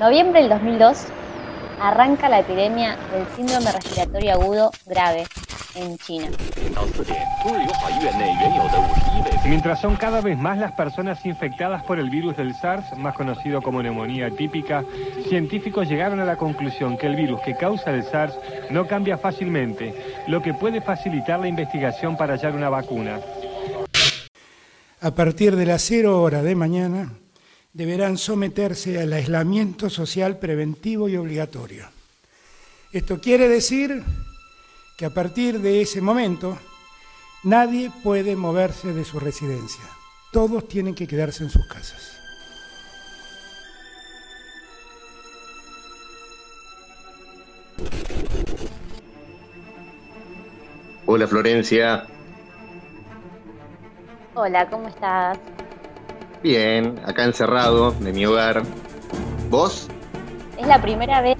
Noviembre del 2002 arranca la epidemia del síndrome respiratorio agudo grave en China. Mientras son cada vez más las personas infectadas por el virus del SARS, más conocido como neumonía típica, científicos llegaron a la conclusión que el virus que causa el SARS no cambia fácilmente, lo que puede facilitar la investigación para hallar una vacuna. A partir de las 0 hora de mañana, deberán someterse al aislamiento social preventivo y obligatorio. Esto quiere decir que a partir de ese momento nadie puede moverse de su residencia. Todos tienen que quedarse en sus casas. Hola Florencia. Hola, ¿cómo estás? Bien, acá encerrado de mi hogar. ¿Vos? Es la primera vez.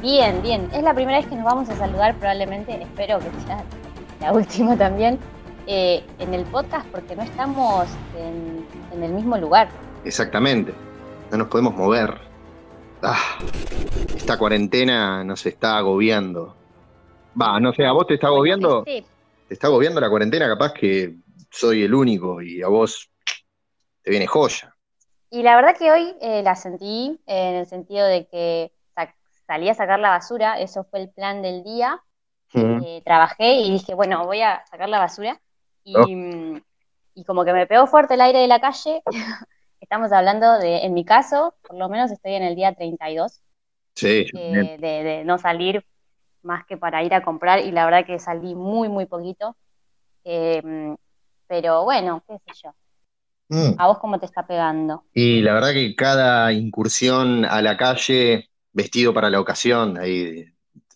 Bien, bien. Es la primera vez que nos vamos a saludar, probablemente. Espero que sea la última también. Eh, en el podcast, porque no estamos en, el mismo lugar. Exactamente. No nos podemos mover. Ah, esta cuarentena nos está agobiando. Va, no sé, ¿a vos te está agobiando? Sí. ¿Te está agobiando la cuarentena? Capaz que soy el único y a vos viene joya. Y la verdad que hoy eh, la sentí en el sentido de que salí a sacar la basura, eso fue el plan del día. Eh, trabajé y dije, bueno, voy a sacar la basura. Oh. Y, como que me pegó fuerte el aire de la calle. Estamos hablando de, en mi caso, por lo menos estoy en el día 32. Sí, eh, de, no salir más que para ir a comprar y la verdad que salí muy, muy poquito. pero bueno, qué sé yo. Mm. ¿A vos cómo te está pegando? Y la verdad que cada incursión a la calle, vestido para la ocasión, ahí,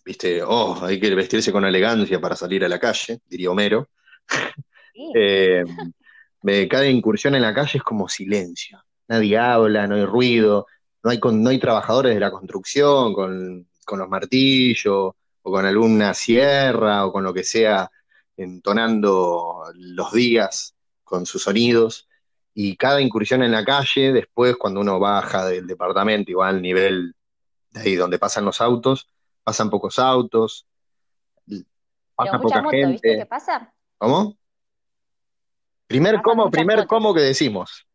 viste, oh, hay que vestirse con elegancia para salir a la calle, diría Homero. Eh, cada incursión en la calle es como silencio. Nadie habla, no hay ruido, no hay, no hay trabajadores de la construcción con, con los martillos o con alguna sierra o con lo que sea entonando los días con sus sonidos y cada incursión en la calle, después cuando uno baja del departamento y va al nivel de ahí donde pasan los autos, pasan pocos autos, pasa poca gente. ¿viste qué pasa? ¿Cómo? Primer cómo, primer cómo que decimos.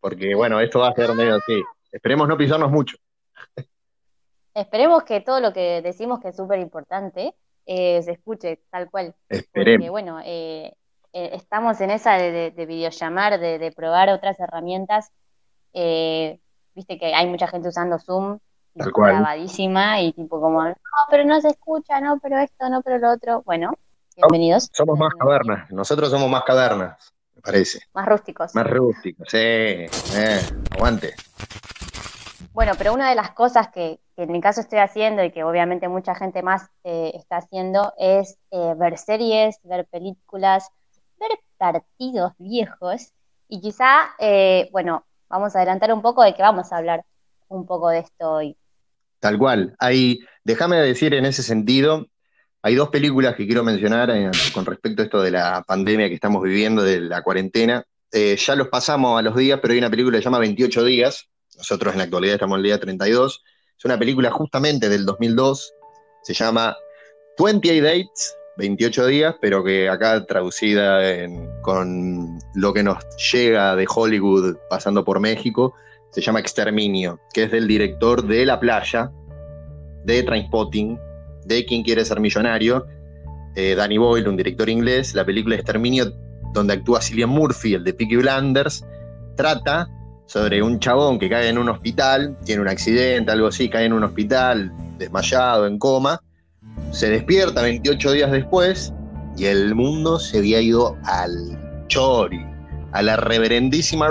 Porque bueno, esto va a ser medio así. Esperemos no pisarnos mucho. Esperemos que todo lo que decimos que es súper importante eh, se escuche tal cual. Esperemos. Porque bueno, eh, eh, estamos en esa de, videollamar, de, probar otras herramientas. Eh, viste que hay mucha gente usando Zoom, grabadísima y tipo como, no, pero no se escucha, no, pero esto, no, pero lo otro. Bueno, bienvenidos. Somos más cavernas, nosotros somos más cavernas, me parece. Más rústicos. Más rústicos, sí, eh, aguante. Bueno, pero una de las cosas que, en mi caso estoy haciendo y que obviamente mucha gente más está haciendo es ver series, ver películas, ver partidos viejos y quizá, eh, bueno, vamos a adelantar un poco de que vamos a hablar un poco de esto hoy. Tal cual. Hay, déjame decir en ese sentido, hay dos películas que quiero mencionar eh, con respecto a esto de la pandemia que estamos viviendo, de la cuarentena. Eh, ya los pasamos a los días, pero hay una película que se llama 28 días. Nosotros en la actualidad estamos en el día 32. Es una película justamente del 2002. Se llama 28 Dates 28 días, pero que acá traducida con lo que nos llega de Hollywood pasando por México, se llama Exterminio, que es del director de La Playa, de Trainspotting, de Quien quiere ser millonario, eh, Danny Boyle, un director inglés. La película Exterminio, donde actúa Cillian Murphy, el de Peaky Blinders, trata sobre un chabón que cae en un hospital, tiene un accidente, algo así, cae en un hospital, desmayado, en coma, se despierta 28 días después y el mundo se había ido al chori, a la reverendísima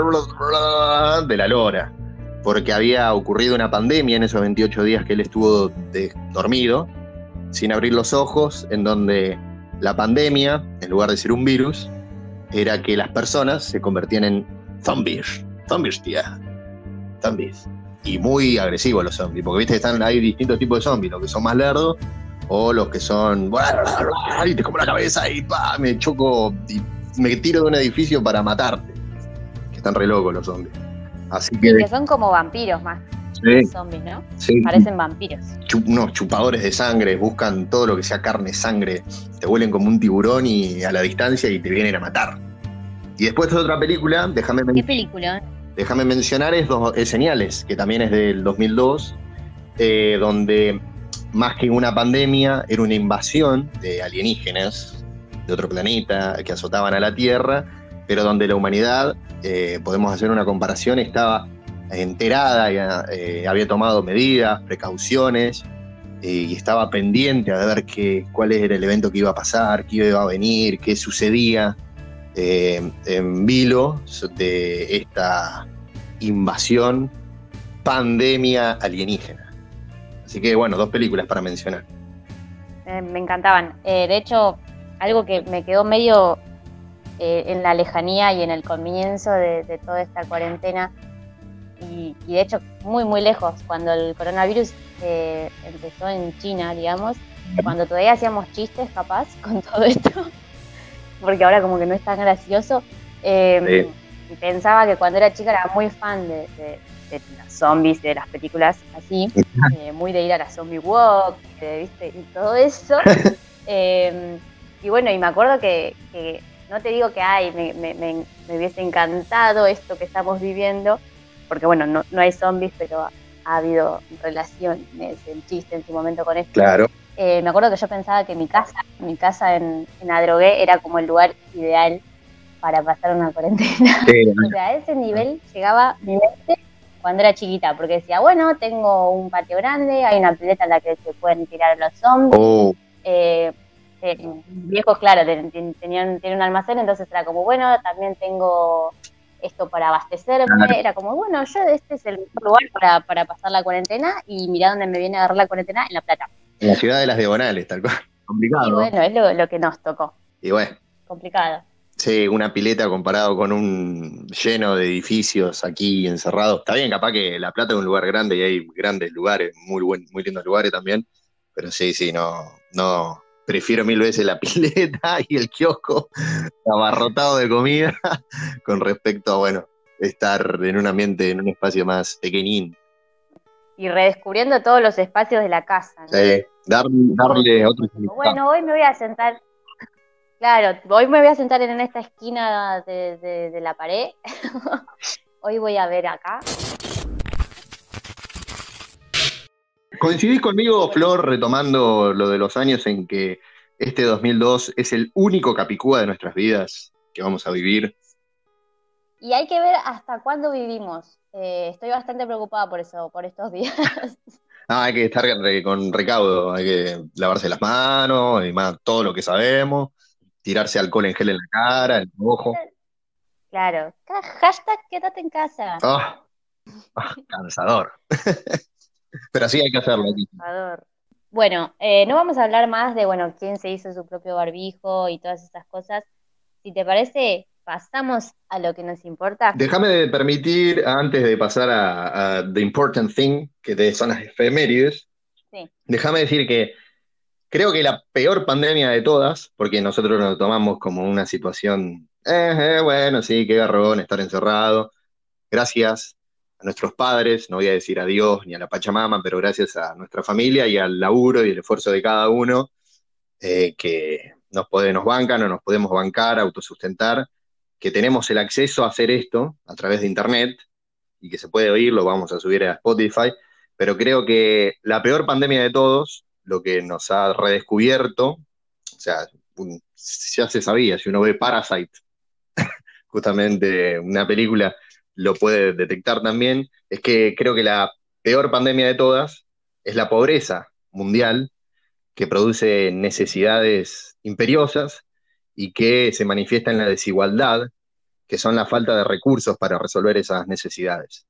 de la lora, porque había ocurrido una pandemia en esos 28 días que él estuvo dormido, sin abrir los ojos, en donde la pandemia, en lugar de ser un virus, era que las personas se convertían en zombies. Zombies, tía. Zombies. Y muy agresivos los zombies, porque viste están, hay distintos tipos de zombies, los que son más lerdos o los que son, y te como la cabeza y pa, me choco y me tiro de un edificio para matarte. Que están re locos los zombies. Así que, que son como vampiros más. zombies, ¿no? Sí. Parecen vampiros. unos chupadores de sangre, buscan todo lo que sea carne, sangre, te huelen como un tiburón y a la distancia y te vienen a matar. Y después de otra película, déjame ¿Qué película? Déjame mencionar es, dos, Señales, que también es del 2002, eh, donde más que una pandemia era una invasión de alienígenas de otro planeta que azotaban a la Tierra, pero donde la humanidad, eh, podemos hacer una comparación, estaba enterada, y, eh, había tomado medidas, precauciones, y estaba pendiente a ver qué, cuál era el evento que iba a pasar, qué iba a venir, qué sucedía. Eh, en vilo de esta invasión, pandemia alienígena. Así que bueno, dos películas para mencionar. Eh, me encantaban. Eh, de hecho, algo que me quedó medio en la lejanía y en el comienzo de, toda esta cuarentena, y, de hecho muy muy lejos, cuando el coronavirus empezó en China, digamos, cuando todavía hacíamos chistes capaz con todo esto porque ahora como que no es tan gracioso. Eh, pensaba que cuando era chica era muy fan de, de, los zombies, de las películas así, eh, muy de ir a la zombie walk, ¿viste? y todo eso. Em, y bueno, y me acuerdo que, no te digo que ay, me, hubiese encantado esto que estamos viviendo, porque bueno, no, no hay zombies, pero ha, habido relaciones, el chiste en su momento con esto. Claro. Eh, me acuerdo que yo pensaba que mi casa, mi casa en, en Adrogué era como el lugar ideal para pasar una cuarentena. o sea, a ese nivel llegaba mi mente cuando era chiquita, porque decía, bueno, tengo un patio grande, hay una pileta en la que se pueden tirar los zombies. Oh. Eh, eh, viejos, claro, tenían, tienen un almacén, entonces era como, bueno, también tengo esto para abastecerme, era como, bueno, yo este es el mejor lugar para, para pasar la cuarentena y mira dónde me viene a agarrar la cuarentena, en La Plata. En la ciudad de las diagonales, tal cual. Complicado. Y bueno, es lo, que nos tocó. Y bueno. Complicado. Sí, una pileta comparado con un lleno de edificios aquí encerrados. Está bien, capaz que La Plata es un lugar grande y hay grandes lugares, muy buen, muy lindos lugares también. Pero sí, sí, no, no. Prefiero mil veces la pileta y el kiosco abarrotado de comida con respecto a, bueno, estar en un ambiente, en un espacio más pequeñín y redescubriendo todos los espacios de la casa. Sí, darle, otro Bueno, hoy me voy a sentar, claro, hoy me voy a sentar en esta esquina de, la pared. hoy voy a ver acá. ¿Coincidís conmigo, Flor, retomando lo de los años en que este 2002 es el único capicúa de nuestras vidas que vamos a vivir? Y hay que ver hasta cuándo vivimos. Eh, estoy bastante preocupada por eso, por estos días. Ah, hay que estar con recaudo, hay que lavarse las manos y más todo lo que sabemos, tirarse alcohol en gel en la cara, en el ojo. Claro, hashtag quédate en casa. Ah, ah, cansador. Pero sí hay que hacerlo. Cansador. Bueno, eh, no vamos a hablar más de bueno quién se hizo su propio barbijo y todas esas cosas. Si te parece, pasamos a lo que nos importa. Déjame permitir, antes de pasar a, The Important Thing, que son las efemérides, déjame decir que creo que la peor pandemia de todas, porque nosotros nos tomamos como una situación, eh, eh, bueno, sí, qué garrón estar encerrado, gracias a nuestros padres, no voy a decir adiós ni a la Pachamama, pero gracias a nuestra familia y al laburo y el esfuerzo de cada uno, eh, que nos, puede, nos bancan o nos podemos bancar, autosustentar, que tenemos el acceso a hacer esto a través de Internet y que se puede oír, lo vamos a subir a Spotify, pero creo que la peor pandemia de todos, lo que nos ha redescubierto, o sea, ya se sabía, si uno ve Parasite, justamente una película lo puede detectar también, es que creo que la peor pandemia de todas es la pobreza mundial, que produce necesidades imperiosas y que se manifiesta en la desigualdad, que son la falta de recursos para resolver esas necesidades.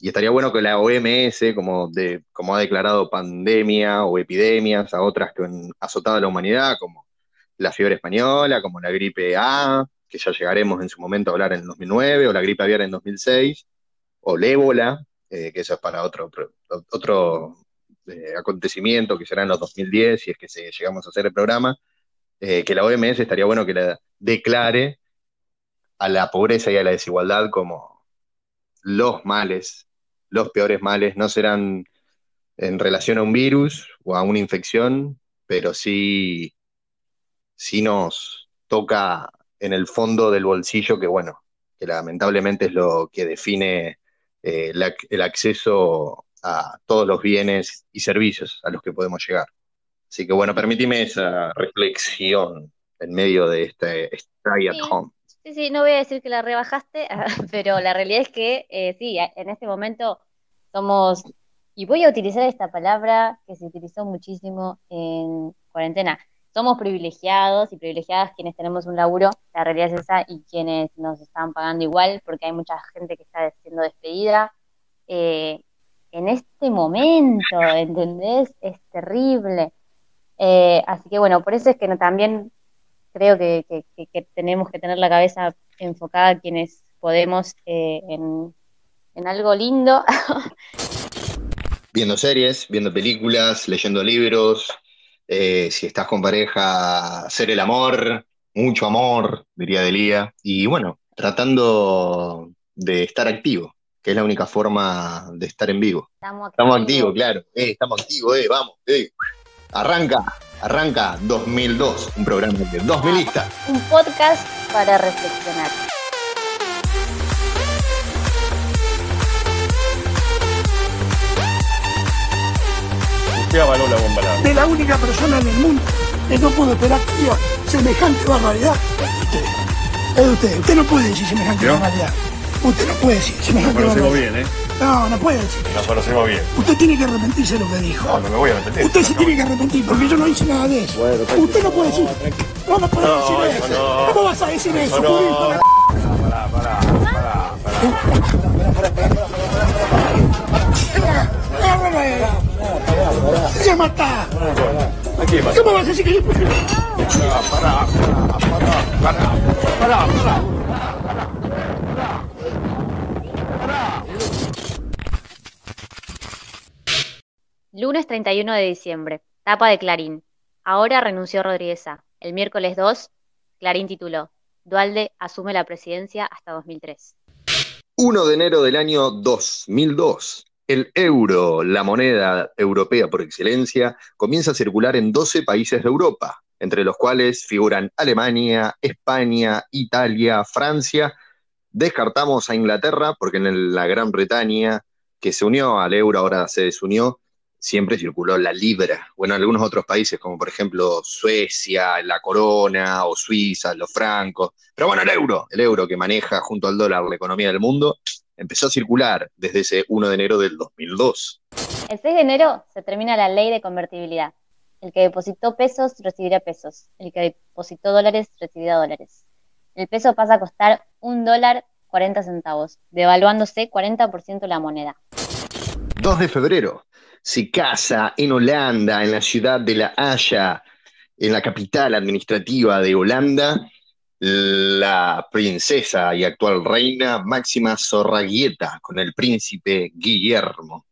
Y estaría bueno que la OMS, como, de, como ha declarado pandemia o epidemias a otras que han azotado a la humanidad, como la fiebre española, como la gripe A, que ya llegaremos en su momento a hablar en 2009, o la gripe aviar en 2006, o el ébola, eh, que eso es para otro, otro, eh, acontecimiento que será en los 2010, si es que llegamos a hacer el programa, eh, que la OMS estaría bueno que la declare a la pobreza y a la desigualdad como los males los peores males, no serán en relación a un virus o a una infección, pero sí, sí nos toca en el fondo del bolsillo, que bueno, que lamentablemente es lo que define eh, el acceso a todos los bienes y servicios a los que podemos llegar. Así que bueno, permíteme esa reflexión en medio de este Stay at Home. Sí, sí, no voy a decir que la rebajaste, pero la realidad es que eh, sí, en este momento somos, y voy a utilizar esta palabra que se utilizó muchísimo en cuarentena, somos privilegiados y privilegiadas quienes tenemos un laburo, la realidad es esa, y quienes nos están pagando igual, porque hay mucha gente que está siendo despedida. Eh, en este momento, ¿entendés? Es terrible. Eh, así que bueno, por eso es que no, también creo que, tenemos que tener la cabeza enfocada quienes podemos eh, en, en algo lindo. viendo series, viendo películas, leyendo libros, eh, si estás con pareja, hacer el amor, mucho amor, diría Delía, y bueno, tratando de estar activo, que es la única forma de estar en vivo. Estamos activos, claro, eh, estamos activos, eh, vamos, eh. Arranca, arranca 2002, un programa de 2000 Un podcast para reflexionar. la De la única persona en el mundo que no puedo esperar semejante barbaridad es usted. Es usted. Usted no puede decir semejante barbaridad. Usted no puede decir semejante barbaridad. bien, ¿eh? No, no puede decir Nos conocemos bien. Usted tiene que arrepentirse de lo que dijo. No, no me voy a arrepentir. Usted se tiene que arrepentir porque yo no hice nada de eso. Usted no puede decir. No, no puede decir eso. ¿Cómo vas a decir eso? No, pará, pará, pará, pará. ¡Se mata! ¿Cómo vas a decir que yo Pará, pará, pará, pará, Lunes 31 de diciembre. Tapa de Clarín. Ahora renunció Rodríguez. El miércoles 2, Clarín tituló. Dualde asume la presidencia hasta 2003. 1 de enero del año 2002. El euro, la moneda europea por excelencia, comienza a circular en 12 países de Europa, entre los cuales figuran Alemania, España, Italia, Francia. Descartamos a Inglaterra porque en la Gran Bretaña, que se unió al euro, ahora se desunió, siempre circuló la libra. Bueno, en algunos otros países, como por ejemplo Suecia, la corona, o Suiza, los francos. Pero bueno, el euro, el euro que maneja junto al dólar la economía del mundo, empezó a circular desde ese 1 de enero del 2002. El 6 de enero se termina la ley de convertibilidad. El que depositó pesos recibirá pesos. El que depositó dólares recibirá dólares. El peso pasa a costar un dólar 40 centavos, devaluándose 40% la moneda. 2 de febrero. Se casa en Holanda, en la ciudad de La Haya, en la capital administrativa de Holanda, la princesa y actual reina Máxima Zorraguieta con el príncipe Guillermo.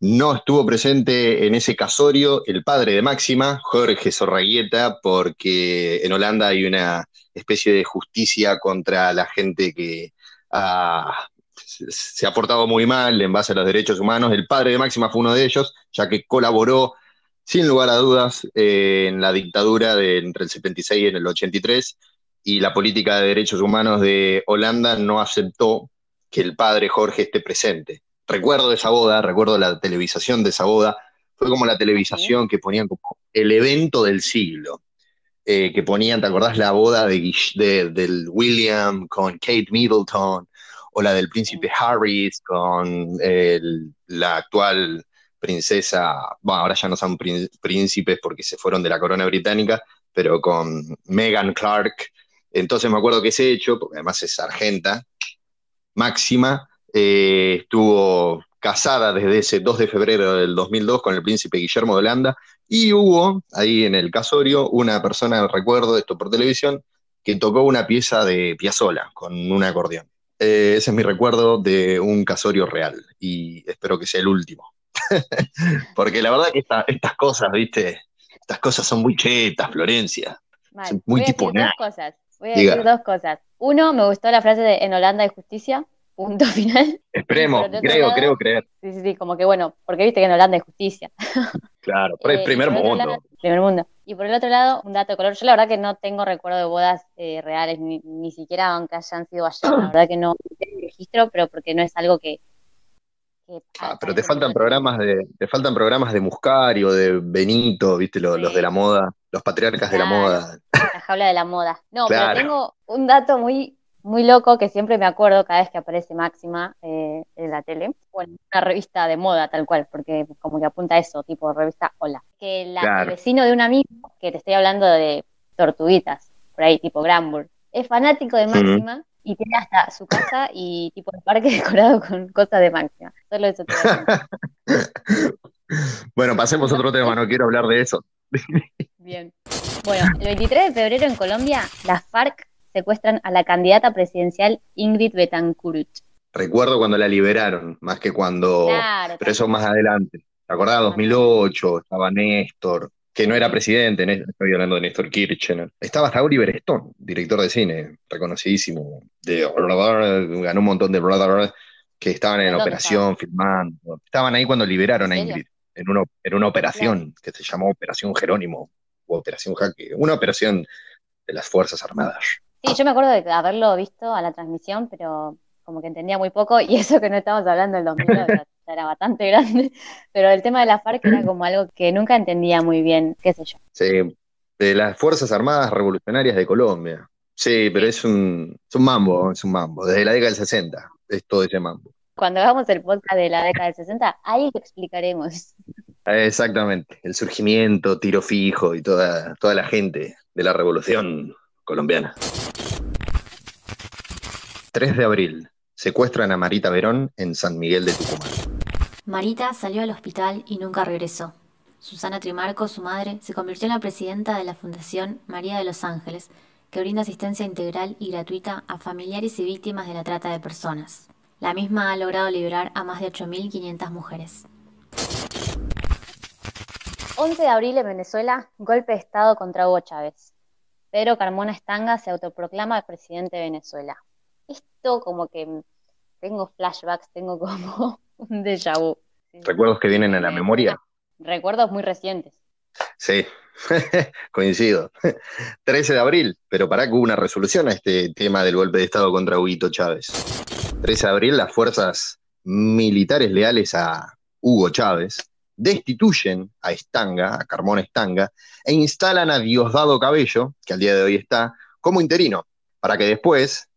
No estuvo presente en ese casorio el padre de Máxima, Jorge Zorraguieta, porque en Holanda hay una especie de justicia contra la gente que se ha portado muy mal en base a los derechos humanos. El padre de Máxima fue uno de ellos, ya que colaboró sin lugar a dudas en la dictadura de entre el 76 y el 83 y la política de derechos humanos de Holanda no aceptó que el padre Jorge esté presente. Recuerdo esa boda, recuerdo la televisación de esa boda, fue como la televisación que ponían como el evento del siglo, eh, que ponían, ¿te acordás la boda de, del William con Kate Middleton? O la del príncipe Harris con la actual princesa, bueno, ahora ya no son príncipes porque se fueron de la corona británica, pero con Meghan Clark entonces me acuerdo que ese hecho, porque además es sargenta, máxima, eh, estuvo casada desde ese 2 de febrero del 2002 con el príncipe Guillermo de Holanda, y hubo ahí en el casorio una persona, recuerdo esto por televisión, que tocó una pieza de Piazzolla con un acordeón. Eh, ese es mi recuerdo de un casorio real, y espero que sea el último. Porque la verdad que estas cosas, viste, estas cosas son muy chetas, Florencia. muy tipo Voy a decir dos cosas. Uno, me gustó la frase de en Holanda hay justicia, punto final. Esperemos, creo, lado- creo creer. Sí, sí, sí, como que bueno, porque viste que en Holanda hay justicia. Claro, pero es Eh, primer y por otro mundo. primer mundo. Y por el otro lado, un dato de color. Yo la verdad que no tengo recuerdo de bodas eh, reales, ni, ni siquiera aunque hayan sido ayer. La verdad que no tengo registro, pero porque no es algo que... que Ah, pero te faltan programas de, te faltan programas de Muscari o de Benito, viste, los, Sí. los de la moda, los patriarcas de la moda. La jaula de la moda. No, Claro. pero tengo un dato muy, muy loco que siempre me acuerdo cada vez que aparece Máxima eh, en la tele. Bueno, una revista de moda tal cual, porque como que apunta a eso, tipo revista Hola. Que la- Claro. el vecino de un amigo, que te estoy hablando de tortuguitas, por ahí, tipo Granburg, es fanático de Máxima y tiene hasta su casa y tipo el parque decorado con cosas de Máxima. Solo eso te. Bueno, pasemos a otro tema, no quiero hablar de eso. Bien. Bueno, el 23 de febrero en Colombia, las FARC secuestran a la candidata presidencial Ingrid Betancourt. Recuerdo cuando la liberaron, más que cuando... Claro, Pero eso más adelante. ¿Te acordás? 2008, estaba Néstor, que no era presidente, estoy hablando de Néstor Kirchner. Estaba hasta Oliver Stone, director de cine, reconocidísimo. De, ganó un montón de brother que estaban en ¿Dónde operación, filmando. Estaban ahí cuando liberaron a. Ingrid, en una, en una operación que se llamó Operación Jerónimo, o Operación Jaque, una operación de las Fuerzas Armadas. Sí, yo me acuerdo de haberlo visto a la transmisión, pero como que entendía muy poco, y eso que no estamos hablando del 2009, ya, ya era bastante grande, pero el tema de la FARC era como algo que nunca entendía muy bien, qué sé yo. Sí, de las Fuerzas Armadas Revolucionarias de Colombia. Sí, pero es un, es un mambo, es un mambo. Desde la década del 60 es todo ese mambo. Cuando hagamos el podcast de la década del 60, ahí lo explicaremos. Exactamente, el surgimiento, tiro fijo y toda, toda la gente de la revolución colombiana. 3 de abril, secuestran a Marita Verón en San Miguel de Tucumán. Marita salió al hospital y nunca regresó. Susana Trimarco, su madre, se convirtió en la presidenta de la Fundación María de los Ángeles, que brinda asistencia integral y gratuita a familiares y víctimas de la trata de personas. La misma ha logrado liberar a más de 8.500 mujeres. 11 de abril en Venezuela, golpe de Estado contra Hugo Chávez. Pedro Carmona Estanga se autoproclama presidente de Venezuela. Esto como que tengo flashbacks, tengo como un déjà vu. Recuerdos que vienen a la memoria. Recuerdos muy recientes. Sí, coincido. 13 de abril, pero para que hubo una resolución a este tema del golpe de Estado contra Huguito Chávez. 13 de abril, las fuerzas militares leales a Hugo Chávez destituyen a Estanga, a Carmona Estanga, e instalan a Diosdado Cabello, que al día de hoy está, como interino, para que después,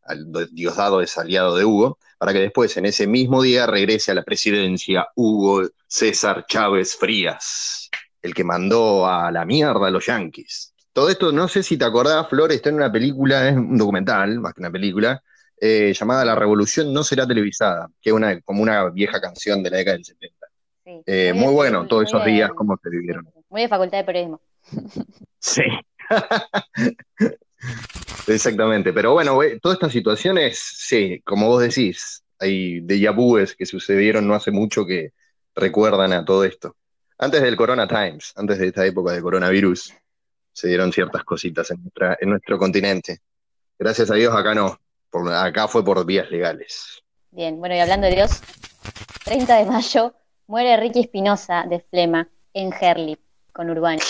Diosdado es aliado de Hugo, para que después en ese mismo día regrese a la presidencia Hugo César Chávez Frías, el que mandó a la mierda a los yanquis. Todo esto, no sé si te acordás, Flor, está en una película, es un documental, más que una película, eh, llamada La Revolución no será televisada, que es una, como una vieja canción de la década del 70. Eh, de- muy bueno todos muy esos de- días, cómo se vivieron. Muy de facultad de periodismo. Sí. Exactamente, pero bueno, güey, todas estas situaciones, sí, como vos decís, hay déjà vus que sucedieron no hace mucho que recuerdan a todo esto. Antes del Corona Times, antes de esta época de coronavirus, se dieron ciertas cositas en, nuestra- en nuestro continente. Gracias a Dios acá no, por- acá fue por vías legales. Bien, bueno, y hablando de Dios, 30 de mayo muere Ricky Espinosa de Flema en Herlip, con Urbano,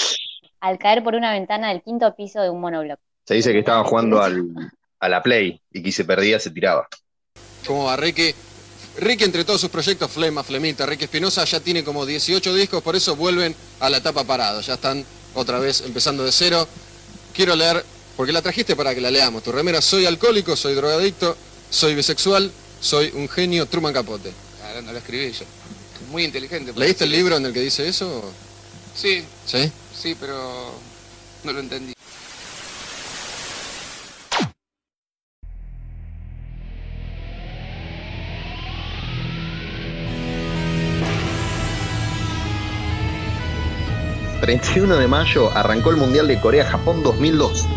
al caer por una ventana del quinto piso de un monobloc. Se dice que estaba jugando al, a la Play y que se perdía se tiraba. ¿Cómo va Ricky? Ricky entre todos sus proyectos, Flema, Flemita, Ricky Espinosa, ya tiene como 18 discos, por eso vuelven a la etapa parado, ya están otra vez empezando de cero. Quiero leer, porque la trajiste para que la leamos, tu remera, soy alcohólico, soy drogadicto, soy bisexual, soy un genio, Truman Capote. Claro, no lo escribí yo. Muy inteligente. para ¿Leíste el libro en el que dice eso? Sí, ¿Sí? sí, pero no lo entendí. El 31 de mayo arrancó el Mundial de Corea-Japón 2002.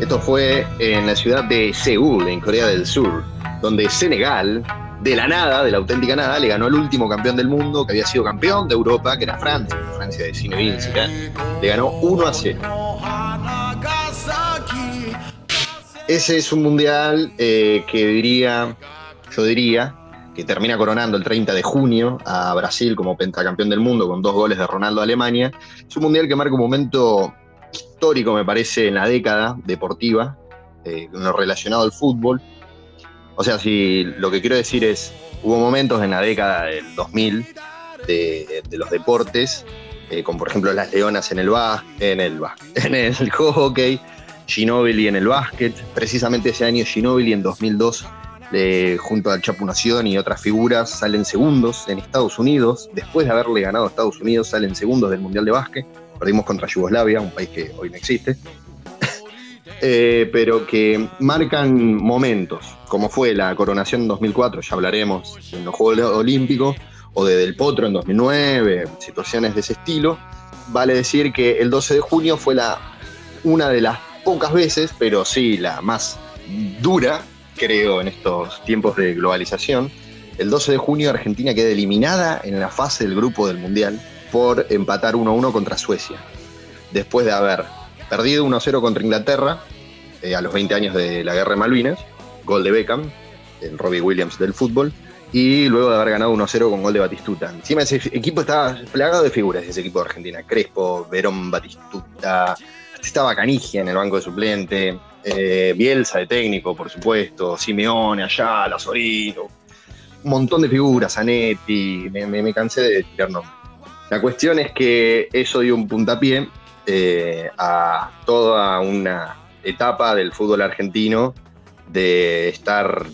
Esto fue en la ciudad de Seúl, en Corea del Sur, donde Senegal, de la nada, de la auténtica nada, le ganó al último campeón del mundo, que había sido campeón de Europa, que era Francia, Francia de Zinedine le ganó 1 a 0. ese es un mundial eh, que diría, yo diría, que termina coronando el 30 de junio a Brasil como pentacampeón del mundo con dos goles de Ronaldo a Alemania. Es un mundial que marca un momento histórico, me parece, en la década deportiva, eh, lo relacionado al fútbol. O sea, si lo que quiero decir es, hubo momentos en la década del 2000 de, los deportes, eh, como por ejemplo las leonas en el, en el, en el hockey, Ginóbili en el básquet. Precisamente ese año Ginóbili en 2002, eh, junto al Chapu Nación y otras figuras, salen segundos en Estados Unidos. Después de haberle ganado a Estados Unidos, salen segundos del Mundial de Básquet. Perdimos contra Yugoslavia, un país que hoy no existe. Eh, pero que marcan momentos, como fue la coronación en 2004, ya hablaremos en los Juegos Olímpicos, o de Del Potro en 2009, situaciones de ese estilo. Vale decir que el 12 de junio fue la, una de las pocas veces, pero sí la más dura, creo, en estos tiempos de globalización. El 12 de junio Argentina queda eliminada en la fase del grupo del Mundial por empatar 1-1 contra Suecia. Después de haber perdido 1-0 contra Inglaterra eh, a los 20 años de la Guerra de Malvinas, gol de Beckham, el Robbie Williams del fútbol, y luego de haber ganado 1-0 con gol de Batistuta. Encima ese equipo estaba plagado de figuras, ese equipo de Argentina. Crespo, Verón, Batistuta, estaba Canigia en el banco de suplente, eh, Bielsa de técnico, por supuesto, Simeone, Ayala, Sorino, un montón de figuras, Zanetti, me, cansé de tirar nombres. La cuestión es que eso dio un puntapié eh, a toda una etapa del fútbol argentino de estar,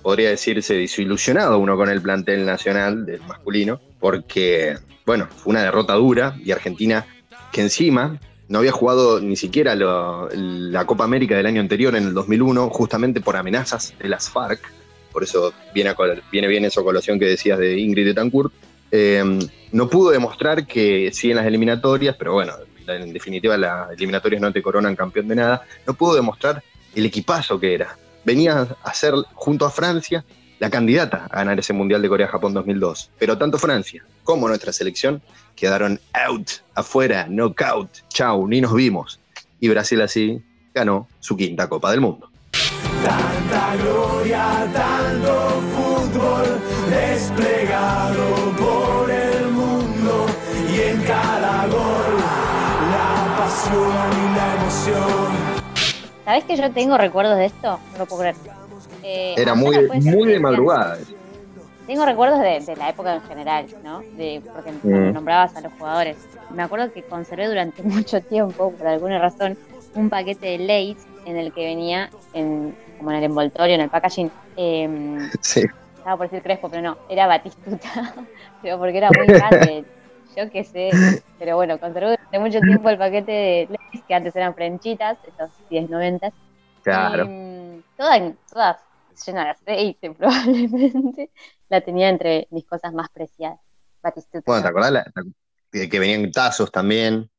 podría decirse, desilusionado uno con el plantel nacional del masculino, porque, bueno, fue una derrota dura y Argentina que encima no había jugado ni siquiera la Copa América del año anterior, en el 2001, justamente por amenazas de las FARC, por eso viene, a viene bien esa colación que decías de Ingrid Betancourt, eh, no pudo demostrar que sí en las eliminatorias, pero bueno, en definitiva las eliminatorias no te coronan campeón de nada, no pudo demostrar el equipazo que era. Venía a ser, junto a Francia, la candidata a ganar ese Mundial de Corea-Japón 2002. Pero tanto Francia como nuestra selección quedaron out, afuera, knockout, chau, ni nos vimos. Y Brasil así ganó su quinta Copa del Mundo. Tanta gloria, tanto fútbol ¿Sabés que yo tengo recuerdos de esto? No lo puedo creer. Eh, Era muy, muy de madrugada. Tengo recuerdos de, de la época en general, ¿no? De, porque Mm. nombrabas a los jugadores. Me acuerdo que conservé durante mucho tiempo, por alguna razón, un paquete de Lays en el que venía, en, como en el envoltorio, en el packaging, em, Sí. estaba por decir Crespo, pero no, era Batistuta, pero porque era muy grande, yo qué sé, pero bueno, conservé durante mucho tiempo el paquete de Lays, que antes eran frenchitas, esos 10, 90, Claro. y, mm, toda, toda llena de aceite, probablemente. La tenía entre mis cosas más preciadas. Batistuta. Bueno, ¿te acordás la- que que venían tazos también?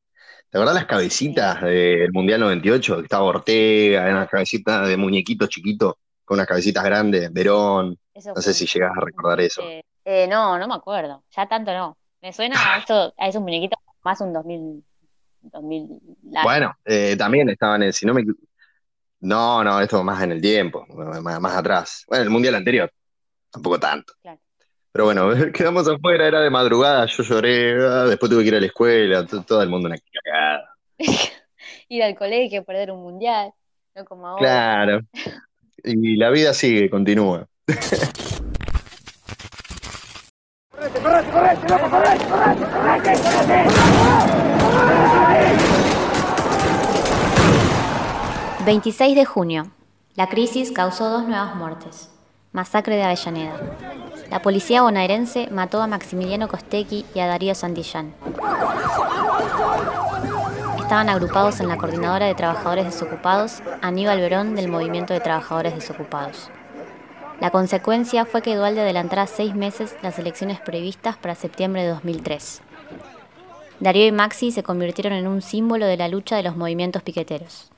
¿Te acordás las cabecitas del Mundial 98? Que estaba Ortega, eran unas cabecitas de muñequito chiquito, con unas cabecitas grandes, Verón. Eso No sé si llegas a recordar eso. eh, eh, no, no me acuerdo. Ya tanto no. Me suena a, eso, a esos muñequitos más un 2000. 2000 largo. Bueno, eh, también estaban en, si no me No, no, esto más en el tiempo, más, más atrás. Bueno, el Mundial anterior, tampoco tanto. Claro. Pero bueno, quedamos afuera, era de madrugada, yo lloré, ah, después tuve que ir a la escuela, to- todo el mundo una cagada. Ir al colegio, perder un mundial. No como ahora. Claro. Y la vida sigue, continúa. ¡Correte, correte, loco, correte, correte, correte, correte! 26 de junio. La crisis causó dos nuevas muertes. Masacre de Avellaneda. La policía bonaerense mató a Maximiliano Costecchi y a Darío Santillán. Estaban agrupados en la Coordinadora de Trabajadores Desocupados, Aníbal Verón del Movimiento de Trabajadores Desocupados. La consecuencia fue que Dualde adelantara seis meses las elecciones previstas para septiembre de 2003. Darío y Maxi se convirtieron en un símbolo de la lucha de los movimientos piqueteros.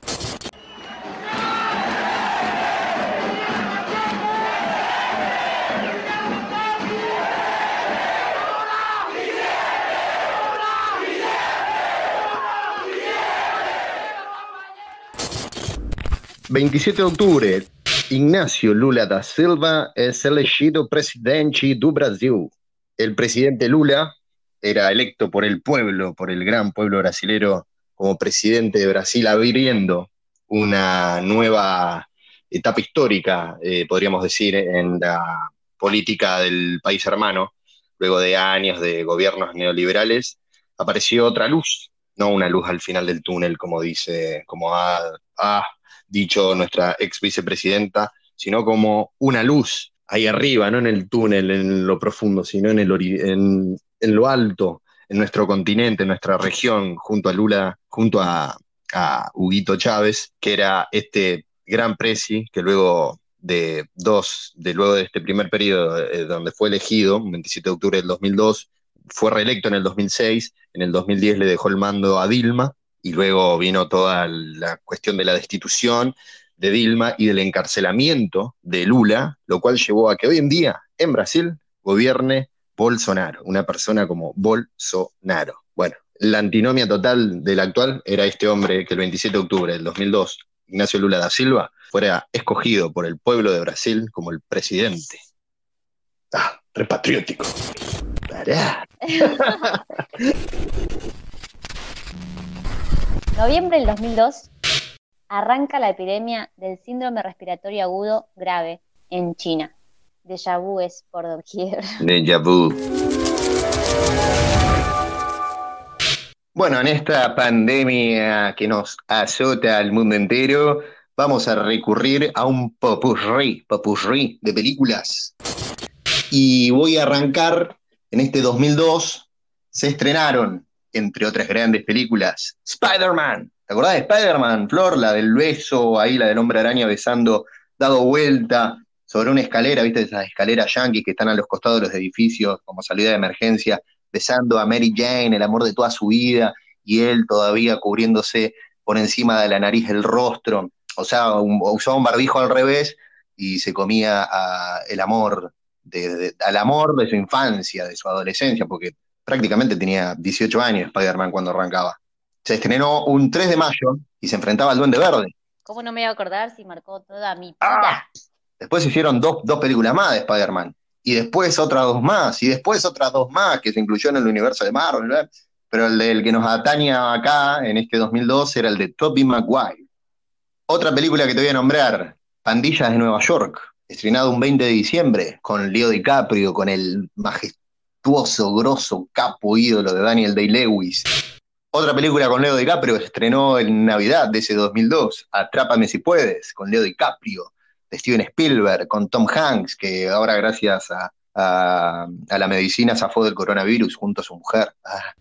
27 de octubre, Ignacio Lula da Silva es elegido presidente do Brasil. El presidente Lula era electo por el pueblo, por el gran pueblo brasilero, como presidente de Brasil, abriendo una nueva etapa histórica, eh, podríamos decir, en la política del país hermano. Luego de años de gobiernos neoliberales, apareció otra luz, no una luz al final del túnel, como dice, como ha, dicho nuestra ex vicepresidenta, sino como una luz ahí arriba, no en el túnel, en lo profundo, sino en, el en, en lo alto, en nuestro continente, en nuestra región, junto a Lula, junto a, a Huguito Chávez, que era este gran presi que luego de dos, de luego de este primer periodo eh, donde fue elegido, 27 de octubre del 2002, fue reelecto en el 2006, en el 2010 le dejó el mando a Dilma y luego vino toda la cuestión de la destitución de Dilma y del encarcelamiento de Lula, lo cual llevó a que hoy en día en Brasil gobierne Bolsonaro, una persona como Bolsonaro. Bueno, la antinomia total del actual era este hombre que el 27 de octubre del 2002, Ignacio Lula da Silva, fuera escogido por el pueblo de Brasil como el presidente. Ah, repatriótico. Pará. Noviembre del 2002 arranca la epidemia del síndrome respiratorio agudo grave en China. Déjà vu es por doquier. Déjà vu. Bueno, en esta pandemia que nos azota al mundo entero, vamos a recurrir a un popurrí, popurrí de películas. Y voy a arrancar en este 2002, se estrenaron, entre otras grandes películas, Spider-Man. ¿Te acordás de Spider-Man, Flor? La del beso, ahí la del hombre araña besando, dado vuelta sobre una escalera, ¿viste? Esas escaleras yanquis que están a los costados de los edificios como salida de emergencia, besando a Mary Jane, el amor de toda su vida, y él todavía cubriéndose por encima de la nariz el rostro. O sea, usaba un barbijo al revés y se comía a el amor, de- de- al amor de su infancia, de su adolescencia, porque prácticamente tenía 18 años Spider-Man cuando arrancaba. Se estrenó un 3 de mayo y se enfrentaba al Duende Verde. ¿Cómo no me voy a acordar si marcó toda mi vida? ¡Ah! Después se hicieron dos, dos películas más de Spider-Man. Y después otras dos más. Y después otras dos más que se incluyó en el universo de Marvel. ¿verdad? Pero el del que nos ataña acá, en este 2002, era el de Tobey Maguire. Otra película que te voy a nombrar, Pandillas de Nueva York, estrenado un 20 de diciembre, con Leo DiCaprio, con el majestuoso, grosso, capo ídolo de Daniel Day-Lewis. Otra película con Leo DiCaprio estrenó en Navidad de ese 2002, Atrápame si puedes, con Leo DiCaprio de Steven Spielberg, con Tom Hanks, que ahora gracias a la medicina zafó del coronavirus junto a su mujer. Ah.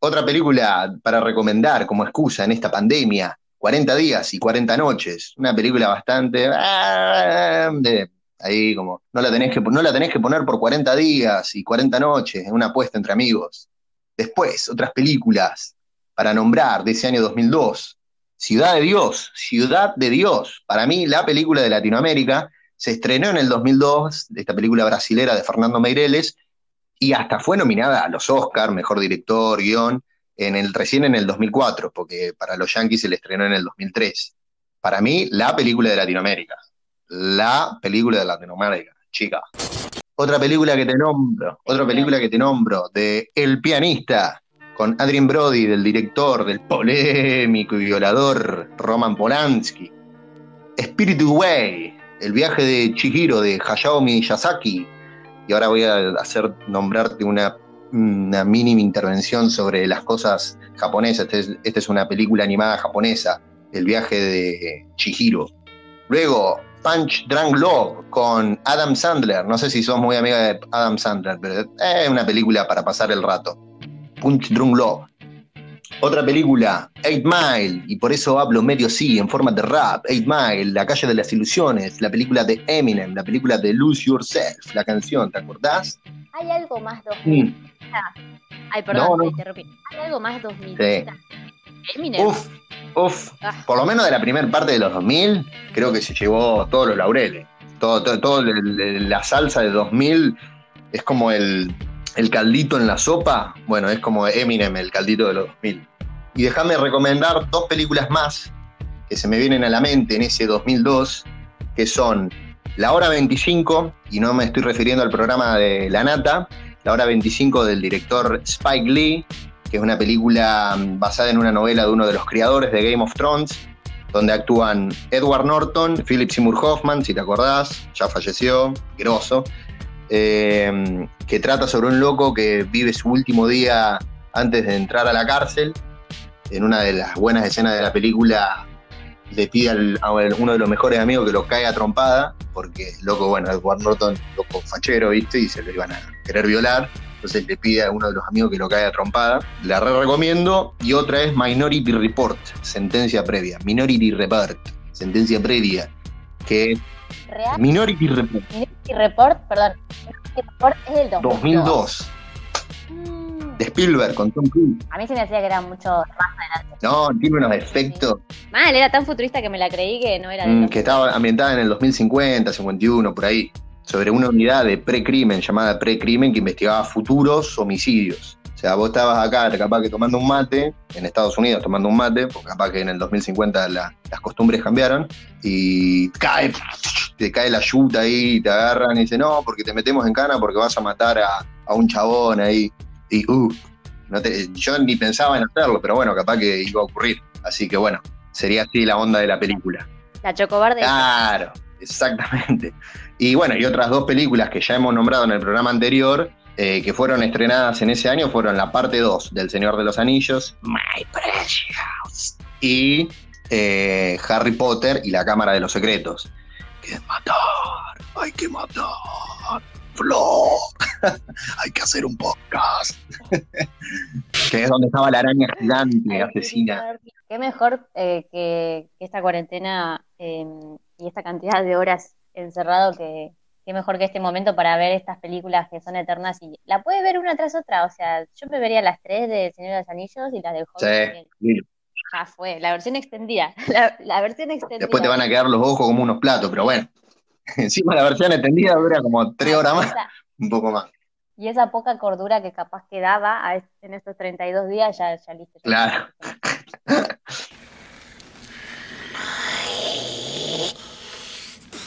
Otra película para recomendar como excusa en esta pandemia, 40 días y 40 noches, una película bastante... ah, de- ahí como, no la, tenés que, no la tenés que poner por 40 días y 40 noches, es una apuesta entre amigos. Después, otras películas para nombrar de ese año 2002. Ciudad de Dios, Ciudad de Dios. Para mí, la película de Latinoamérica se estrenó en el 2002, esta película brasilera de Fernando Meireles, y hasta fue nominada a los Oscars, mejor director, guion, en el, recién en el 2004, porque para los Yankees se le estrenó en el 2003. Para mí, la película de Latinoamérica. La película de Latinoamérica, chica. Otra película que te nombro, otra película que te nombro, de El pianista, con Adrien Brody, del director, del polémico y violador Roman Polanski. Spirited Way, el viaje de Chihiro de Hayao Miyazaki. Y ahora voy a hacer nombrarte una, una mínima intervención sobre las cosas japonesas. Esta es, esta es una película animada japonesa, El viaje de Chihiro. Luego, Punch Drunk Love con Adam Sandler. No sé si sos muy amiga de Adam Sandler, pero es una película para pasar el rato. Punch Drunk Love. Otra película, Eight Mile, y por eso hablo medio sí, en forma de rap. Eight Mile, La calle de las ilusiones, la película de Eminem, la película de Lose Yourself, la canción, ¿te acordás? ¿Hay algo más 2000? Ay, perdón, No, no. te interrumpí. ¿Hay algo más 2000? Sí. Eminem. Uf, uf. Ah. Por lo menos de la primera parte de los 2000, creo que se llevó todos los laureles. Todo, todo, todo el- la salsa de 2000 es como el, el caldito en la sopa. Bueno, es como Eminem, el caldito de los 2000. Y déjame recomendar dos películas más que se me vienen a la mente en ese 2002, que son La Hora 25, y no me estoy refiriendo al programa de La Nata, La Hora 25 del director Spike Lee, que es una película mm, basada en una novela de uno de los creadores de Game of Thrones, donde actúan Edward Norton, Philip Seymour Hoffman, si te acordás, ya falleció, grosso, eh, que trata sobre un loco que vive su último día antes de entrar a la cárcel. En una de las buenas escenas de la película le pide a uno de los mejores amigos que lo caiga trompada, porque loco, bueno, Edward Norton, loco fachero, ¿viste? Y se lo iban a querer violar. Entonces le pide a uno de los amigos que lo caiga trompada. La re recomiendo. Y otra es Minority Report, sentencia previa. Minority Report, sentencia previa. Que es Real. Minority Report, Minority Report, perdón. Minority Report es del 2002. 2002. Mm, De Spielberg con Tom Cruise. A mí se me hacía que era mucho más adelante. No, tiene unos efectos Mal, era tan futurista que me la creí que no era de mm, que estaba ambientada en el 2050, 51, por ahí, sobre una unidad de precrimen llamada precrimen que investigaba futuros homicidios. O sea, vos estabas acá capaz que tomando un mate, en Estados Unidos tomando un mate, porque capaz que en el 2050 la- las costumbres cambiaron, y cae, te cae la yuta ahí, te agarran y dicen, no, porque te metemos en cana porque vas a matar a, a un chabón ahí. Y, uh, no te- yo ni pensaba en hacerlo, pero bueno, capaz que iba a ocurrir. Así que bueno, sería así la onda de la película. La Chocobar de Claro, exactamente. Y bueno, y otras dos películas que ya hemos nombrado en el programa anterior, eh, que fueron estrenadas en ese año, fueron la parte 2 del Señor de los Anillos, My Precious, y eh, Harry Potter y la Cámara de los Secretos. Que matar, hay que matar. Flo, hay que hacer un podcast. que es donde estaba la araña gigante, asesina. Qué mejor eh, que, que esta cuarentena eh, y esta cantidad de horas encerrado que qué mejor que este momento para ver estas películas que son eternas y la puedes ver una tras otra. O sea, yo me vería las tres de Señor de los Anillos y las del Hobbit. Sí. Ya fue, la versión extendida. La, la versión extendida. Después te van a quedar los ojos como unos platos, pero bueno. Encima la versión extendida dura como tres horas más, un poco más. y esa poca cordura que capaz quedaba en estos 32 días, ya, ya listo. ya Claro.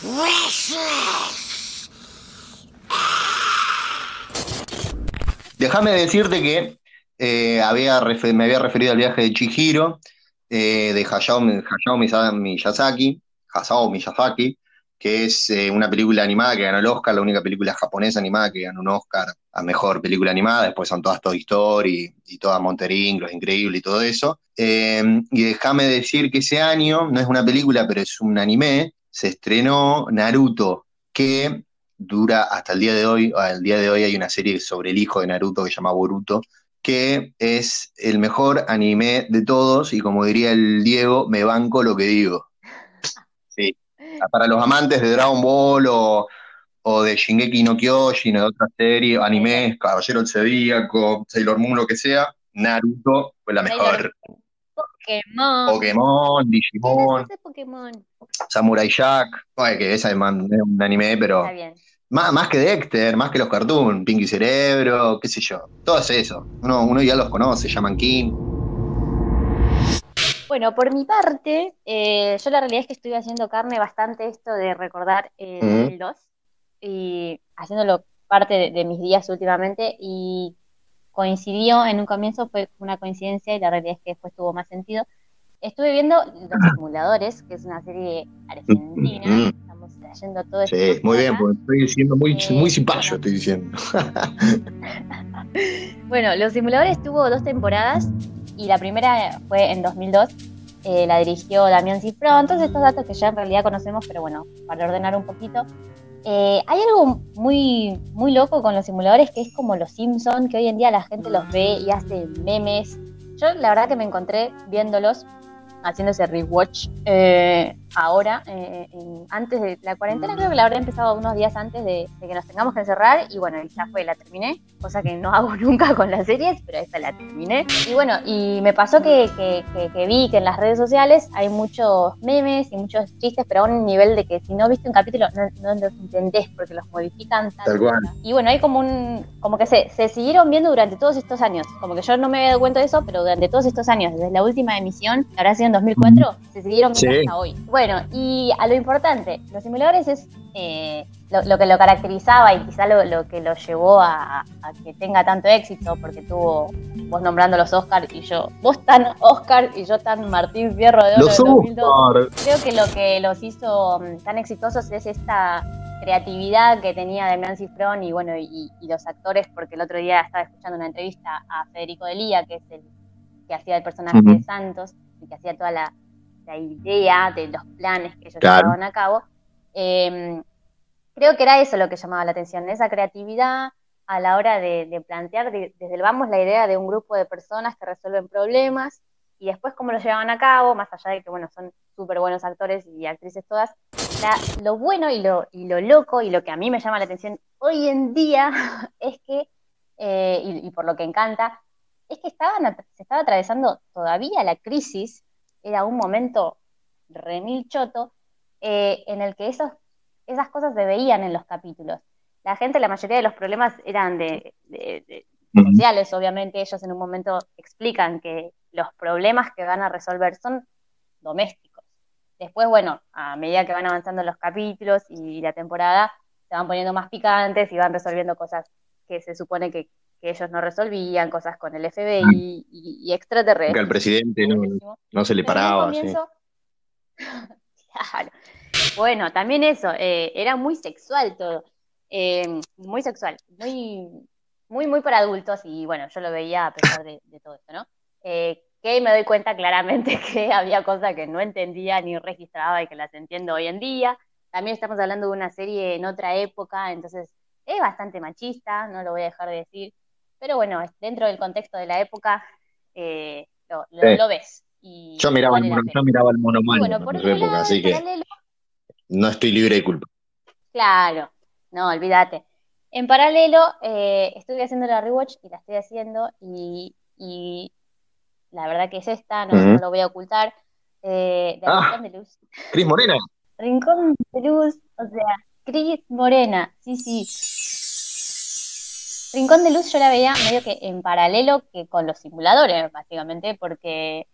Déjame decirte que eh, había me había referido al viaje de Chihiro, eh, de Hayao, Hayao Miyazaki, Hayao Miyazaki, que es eh, una película animada que ganó el Oscar, la única película japonesa animada que ganó un Oscar a mejor película animada, después son todas Toy Story y todas Monterink, Los Increíbles y todo eso. Y déjame decir que ese año, no es una película, pero es un anime, se estrenó Naruto, que dura hasta el día de hoy, al día de hoy hay una serie sobre el hijo de Naruto que se llama Boruto, que es el mejor anime de todos y como diría el Diego, me banco lo que digo. Sí. Para los amantes de Dragon Ball o, o de Shingeki no Kyojin o de otras series, animes, Caballero del Zodíaco, Sailor Moon, lo que sea, Naruto fue la mejor. Pokémon. Pokémon, Digimon, Pokémon. Samurai Jack, Oye, que esa es un anime, pero Está bien. más, más que Dexter, más que los cartoons, Pinky Cerebro, qué sé yo, todo es eso. Uno, uno ya los conoce, llaman King. Bueno, por mi parte, eh, yo la realidad es que estoy haciendo carne bastante esto de recordar eh, el 2 y haciéndolo parte de, de mis días últimamente y coincidió en un comienzo, fue una coincidencia y la realidad es que después tuvo más sentido. Estuve viendo Los Simuladores, que es una serie argentina, Ujú. estamos trayendo todo esto Sí, muy bien, porque estoy diciendo muy, Eh, muy estoy diciendo. Bueno, Los Simuladores tuvo dos temporadas y la primera fue en 2002. eh, la dirigió Damián Cifrón. Todos estos datos que ya en realidad conocemos, pero bueno, para ordenar un poquito. Eh, hay algo muy, muy loco con los simuladores que es como los Simpson, que hoy en día la gente los ve y hace memes. Yo la verdad que me encontré viéndolos, haciendo ese rewatch eh, ahora, eh, en- antes de la cuarentena, creo que la habré empezado unos días antes de, de que nos tengamos que encerrar y bueno, ya fue, la terminé, cosa que no hago nunca con las series, pero esta la terminé. Y bueno, y me pasó que, que- que- que vi que en las redes sociales hay muchos memes y muchos chistes, pero a un nivel de que si no viste un capítulo no, no los entendés porque los modifican tanto. Tal cual. Y bueno, hay como un, como que se, se siguieron viendo durante todos estos años, como que yo no me había dado cuenta de eso, pero durante todos estos años, desde la última emisión, habrá sido en 2004, se siguieron viendo Sí. hasta hoy. Bueno, y a lo importante, los simuladores es eh, lo, lo que lo caracterizaba y quizá lo, lo que lo llevó a, a que tenga tanto éxito, porque tuvo vos nombrando los Oscar y yo, vos tan Oscar y yo tan Martín Fierro de Oro Los del 2002. Oscar. Creo que lo que los hizo mm, tan exitosos es esta creatividad que tenía Damián Cifrón y bueno, y, y los actores, porque el otro día estaba escuchando una entrevista a Federico Delía, que es el que hacía el personaje de Santos y que hacía toda la, la idea de los planes que ellos Claro. llevaban a cabo. Eh, creo que era eso lo que llamaba la atención, esa creatividad a la hora de, de plantear de- desde el vamos la idea de un grupo de personas que resuelven problemas y después cómo lo llevaban a cabo, más allá de que bueno, son súper buenos actores y actrices todas, la- lo bueno y lo, y lo loco y lo que a mí me llama la atención hoy en día es que, eh, y, y por lo que encanta, es que estaban, se estaba atravesando todavía la crisis, era un momento remil choto, eh, en el que esos, esas cosas se veían en los capítulos. La gente, la mayoría de los problemas eran de, de- de- sociales, obviamente, ellos en un momento explican que los problemas que van a resolver son domésticos. Después, bueno, a medida que van avanzando los capítulos y la temporada, se van poniendo más picantes y van resolviendo cosas que se supone que, que ellos no resolvían, cosas con el FBI y, y extraterrestres. Que al presidente no, se le paraba. sí. Claro. Bueno, también eso, eh, era muy sexual todo, eh, muy sexual, muy, muy, muy para adultos y bueno, yo lo veía a pesar de, de todo esto, ¿no? Eh, que me doy cuenta claramente que había cosas que no entendía ni registraba y que las entiendo hoy en día. También estamos hablando de una serie en otra época, entonces es bastante machista, no lo voy a dejar de decir, pero bueno, dentro del contexto de la época eh, lo, lo- Sí. lo ves. Y Yo miraba, el mono, yo miraba el mono Y malo bueno, por en época, así que paralelo, no estoy libre de culpa. claro, no, olvídate. En paralelo, eh, estuve haciendo la rewatch y la estoy haciendo y, y la verdad que es esta, no lo voy a ocultar, eh, de Ah. Rincón de Luz. Cris Morena. Rincón de Luz, o sea, Cris Morena, sí, sí. Rincón de Luz yo la veía medio que en paralelo que con los simuladores, básicamente, porque,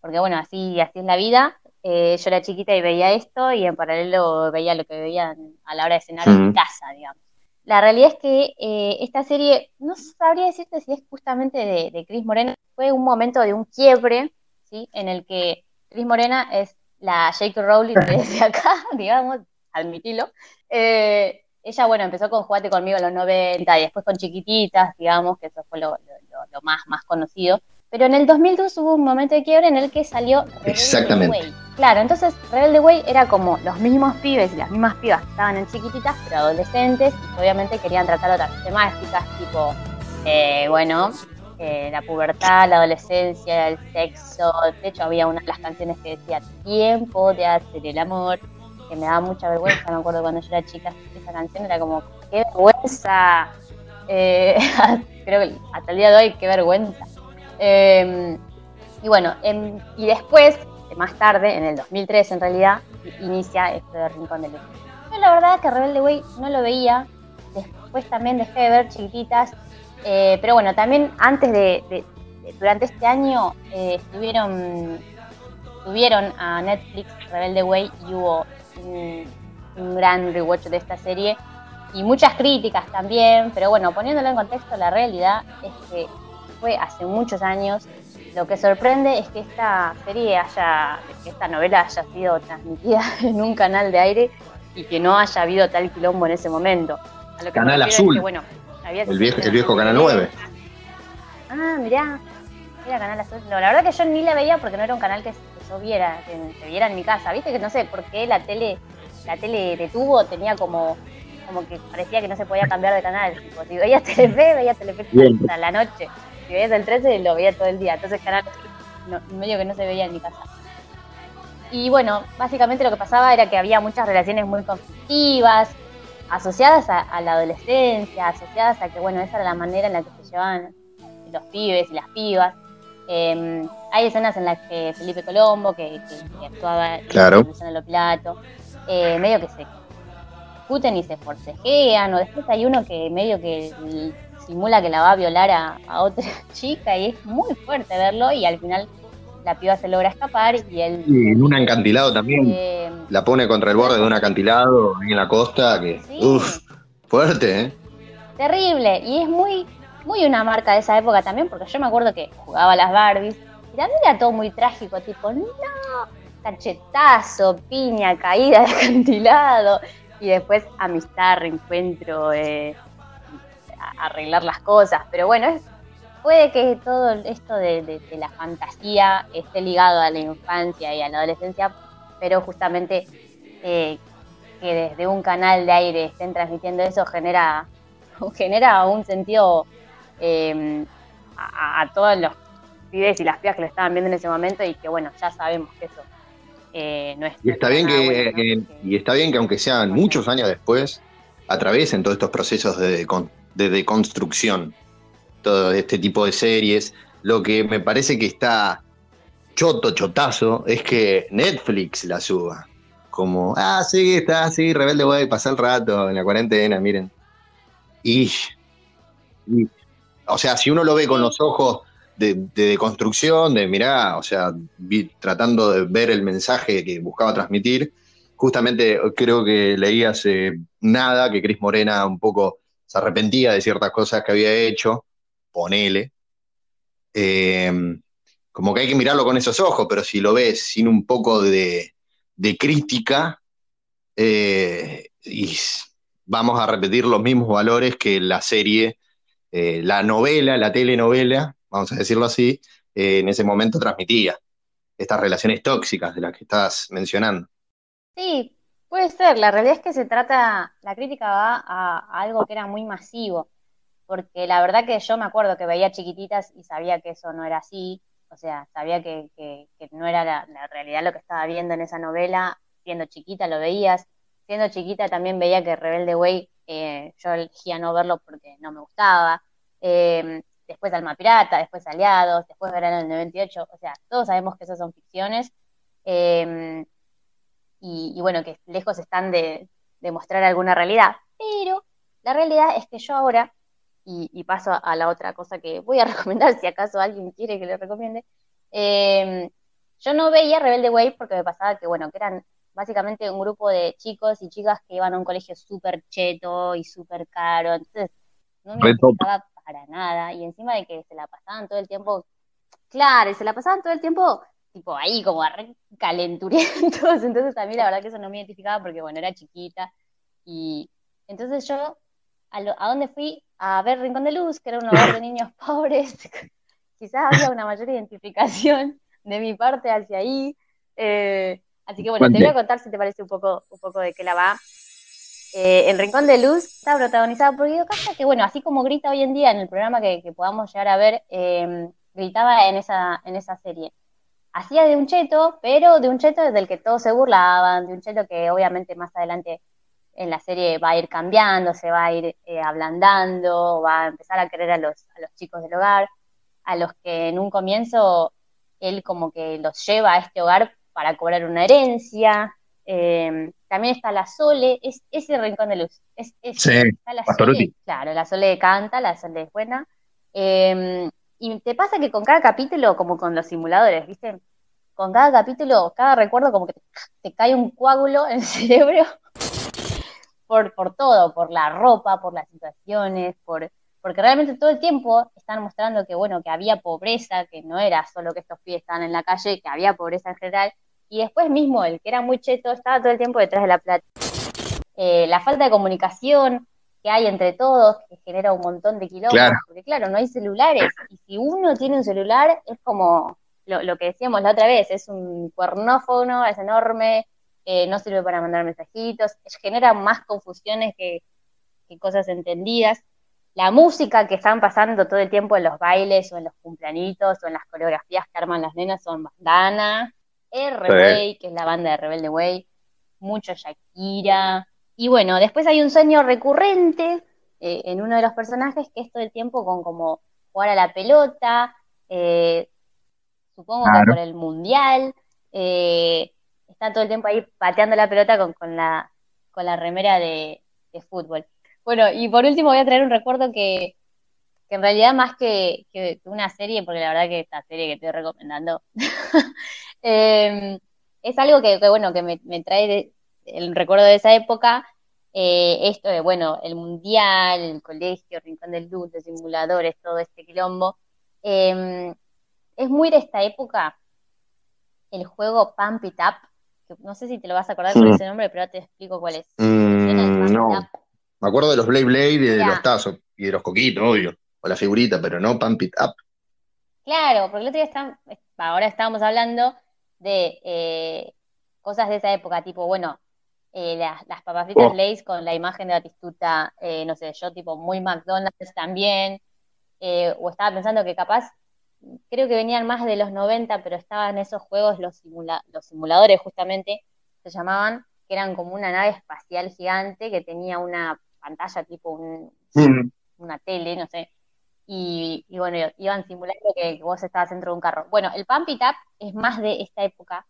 porque bueno, así, así es la vida. Eh, yo era chiquita y veía esto y en paralelo veía lo que veían a la hora de cenar en casa, digamos. La realidad es que eh, esta serie, no sabría decirte si es justamente de, de Cris Morena, fue un momento de un quiebre, ¿sí? En el que Cris Morena es la J.K. Rowling desde acá, digamos, admitilo. Eh, ella, bueno, empezó con Jugate conmigo en los 90 y después con Chiquititas, digamos, que eso fue lo, lo- lo- lo más, más conocido. Pero en el 2002 hubo un momento de quiebre en el que salió Rebelde Exactamente. Way. Claro, entonces Rebelde Way era como los mismos pibes y las mismas pibas que estaban en Chiquititas, pero adolescentes, y obviamente querían tratar otras temáticas, tipo, eh, bueno, eh, la pubertad, la adolescencia, el sexo. De hecho, había una de las canciones que decía tiempo de hacer el amor, que me daba mucha vergüenza. Me acuerdo cuando yo era chica, esa canción era como, qué vergüenza. Eh, creo que hasta el día de hoy, qué vergüenza. Eh, y bueno, em, y después, más tarde, en el 2003 en realidad, inicia esto de Rincón de Luz. Yo la verdad que Rebelde Way no lo veía, después también dejé de ver chiquititas, eh, pero bueno, también antes de, durante este año eh, estuvieron, tuvieron a Netflix Rebelde Way y hubo un, un gran rewatch de esta serie y muchas críticas también, pero bueno, poniéndolo en contexto, la realidad es que fue hace muchos años. Lo que sorprende es que esta serie haya, que esta novela haya sido transmitida en un canal de aire y que no haya habido tal quilombo en ese momento. A lo que me Canal es Azul. que, bueno, había El viejo, el Canal serie- 9. Ah, mirá, era Canal Azul. No, la verdad que yo ni la veía porque no era un canal que yo viera, que se viera en mi casa. Viste que no sé por qué la tele, la tele de tubo tenía como, como que parecía que no se podía cambiar de canal. Tipo, si veías Telefe, veías Telefe hasta la noche. Si veías el 13, lo veía todo el día. Entonces Canal no, medio que no se veía en mi casa. Y bueno, básicamente lo que pasaba era que había muchas relaciones muy conflictivas, asociadas a, a la adolescencia, asociadas a que, bueno, esa era la manera en la que se llevaban los pibes y las pibas. Eh, hay escenas en las que Felipe Colombo, que, que- que actuaba Claro. en Luciano Lopilato, eh, medio que se discuten y se forcejean, o después hay uno que medio que simula que la va a violar a, a otra chica y es muy fuerte verlo y al final la piba se logra escapar y él... Y en un acantilado también. eh, La pone contra el borde de un acantilado ahí en la costa, que, Sí. uff, fuerte, ¿eh? terrible. Y es muy, muy una marca de esa época también, porque yo me acuerdo que jugaba a las Barbies y también era todo muy trágico, tipo, no, cachetazo, piña, caída de acantilado, y después amistad, reencuentro, eh, arreglar las cosas. Pero bueno, es, puede que todo esto de la fantasía esté ligado a la infancia y a la adolescencia, pero justamente eh, que desde un canal de aire estén transmitiendo eso genera, genera un sentido eh, a, a todos los pibes y las pibas que lo estaban viendo en ese momento y que bueno, ya sabemos que eso eh, no es Y está bien que, bueno, ¿no? que- y está bien que aunque sean muchos años después, atraviesen todos estos procesos de, de deconstrucción, todo este tipo de series. Lo que me parece que está choto, chotazo, es que Netflix la suba. Como, ah, sí, está así, Rebelde Way, pasar el rato en la cuarentena, miren. Y, y- o sea, si uno lo ve con los ojos de, de deconstrucción, de mirá, o sea, vi- tratando de ver el mensaje que buscaba transmitir, justamente creo que leí hace nada que Cris Morena un poco se arrepentía de ciertas cosas que había hecho, ponele. Eh, como que hay que mirarlo con esos ojos, pero si lo ves sin un poco de, de crítica, eh, y vamos a repetir los mismos valores que la serie, eh, la novela, la telenovela, vamos a decirlo así, eh, en ese momento transmitía. Estas relaciones tóxicas de las que estás mencionando. Sí, puede ser. La realidad es que se trata, la crítica va a, algo que era muy masivo, porque la verdad que yo me acuerdo que veía chiquititas y sabía que eso no era así, o sea, sabía que, que- que no era la, la realidad lo que estaba viendo en esa novela, siendo chiquita lo veías, siendo chiquita también veía que Rebelde Way eh, yo elegía no verlo porque no me gustaba, eh, después Alma Pirata, después Aliados, después Verano del 98, o sea, todos sabemos que esas son ficciones. eh, y, y bueno, que lejos están de, de mostrar alguna realidad, pero la realidad es que yo ahora, y, paso a la otra cosa que voy a recomendar si acaso alguien quiere que le recomiende, eh, yo no veía Rebelde Way porque me pasaba que, bueno, que eran básicamente un grupo de chicos y chicas que iban a un colegio súper cheto y súper caro, entonces no me gustaba para nada, y encima de que se la pasaban todo el tiempo, claro, y se la pasaban todo el tiempo tipo ahí como calenturientos, entonces a mí la verdad que eso no me identificaba porque bueno, era chiquita y entonces yo a, lo- ¿a dónde fui? A ver Rincón de Luz, que era un hogar de niños pobres, quizás había una mayor identificación de mi parte hacia ahí, eh, así que bueno, te voy a contar si te parece un poco, un poco de qué la va. Eh, en Rincón de Luz está protagonizada por Guido Casca, que bueno, así como grita hoy en día en el programa que, que podamos llegar a ver, eh, gritaba en esa, en esa serie hacía de un cheto, pero de un cheto del que todos se burlaban, de un cheto que obviamente más adelante en la serie va a ir cambiando, se va a ir eh, ablandando, va a empezar a querer a los, a los chicos del hogar, a los que en un comienzo él como que los lleva a este hogar para cobrar una herencia. Eh, también está la Sole, es ese rincón de luz. Es, es- Sí, está la Pastoruti. Sole, claro, la Sole canta, la Sole es buena. Eh, y te pasa que con cada capítulo, como con los simuladores, ¿viste? Con cada capítulo, cada recuerdo, como que te, te cae un coágulo en el cerebro por, por todo, por la ropa, por las situaciones, por, porque realmente todo el tiempo están mostrando que, bueno, que había pobreza, que no era solo que estos pibes estaban en la calle, que había pobreza en general, y después mismo el que era muy cheto estaba todo el tiempo detrás de la plata. Eh, la falta de comunicación que hay entre todos, que genera un montón de kilómetros, Claro. porque claro, no hay celulares, y si uno tiene un celular, es como lo, lo que decíamos la otra vez, es un cuernófono, es enorme, eh, no sirve para mandar mensajitos, genera más confusiones que, que cosas entendidas. La música que están pasando todo el tiempo en los bailes o en los cumpleañitos o en las coreografías que arman las nenas son Bandana, R-Way, que es la banda de Rebelde Way, mucho Shakira. Y bueno, después hay un sueño recurrente eh, en uno de los personajes que es todo el tiempo con como jugar a la pelota, eh, supongo que por el mundial, eh, está todo el tiempo ahí pateando la pelota con, con la, con la remera de, de fútbol. Bueno, y por último voy a traer un recuerdo que, que en realidad más que, que una serie, porque la verdad que esta serie que estoy recomendando, eh, es algo que, que, bueno, que me, me trae de- el recuerdo de esa época, eh, esto de, bueno, el mundial, el colegio, Rincón del los simuladores, todo este quilombo. Eh, es muy de esta época el juego Pump It Up, que no sé si te lo vas a acordar con Mm. ese nombre, pero ahora te explico cuál es. El Mm, no. Me acuerdo de los Blade Blade y de los tazos y de los coquitos, obvio. O la figurita, pero no Pump It Up. Claro, porque el otro día está- ahora estábamos hablando de eh, cosas de esa época, tipo, bueno, eh, las, las papas fritas Oh. Lay's con la imagen de Batistuta, eh, no sé, yo tipo muy McDonald's también, eh, o estaba pensando que capaz, creo que venían más de los 90, pero estaban esos juegos, los, simula- los simuladores justamente, se llamaban, que eran como una nave espacial gigante que tenía una pantalla tipo un, Mm. una tele, no sé, y, y bueno, iban simulando que, vos estabas dentro de un carro. Bueno, el Pump It Up es más de esta época,